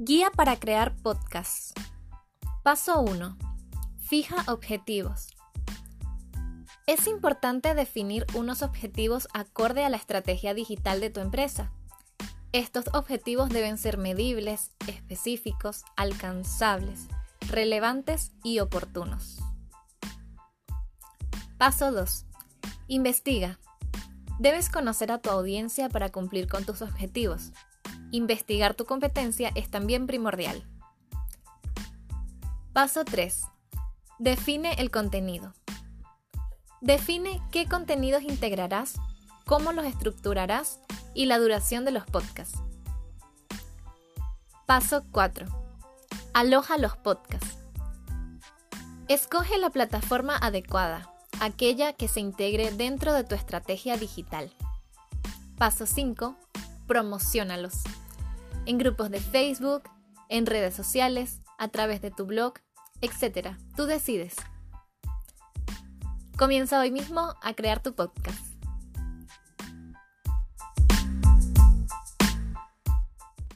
Guía para crear podcasts. Paso 1. Fija objetivos. Es importante definir unos objetivos acorde a la estrategia digital de tu empresa. Estos objetivos deben ser medibles, específicos, alcanzables, relevantes y oportunos. Paso 2. Investiga. Debes conocer a tu audiencia para cumplir con tus objetivos. Investigar tu competencia es también primordial. Paso 3. Define el contenido. Define qué contenidos integrarás, cómo los estructurarás y la duración de los podcasts. Paso 4. Aloja los podcasts. Escoge la plataforma adecuada, aquella que se integre dentro de tu estrategia digital. Paso 5. Promocionalos. En grupos de Facebook, en redes sociales, a través de tu blog, etc. Tú decides. Comienza hoy mismo a crear tu podcast.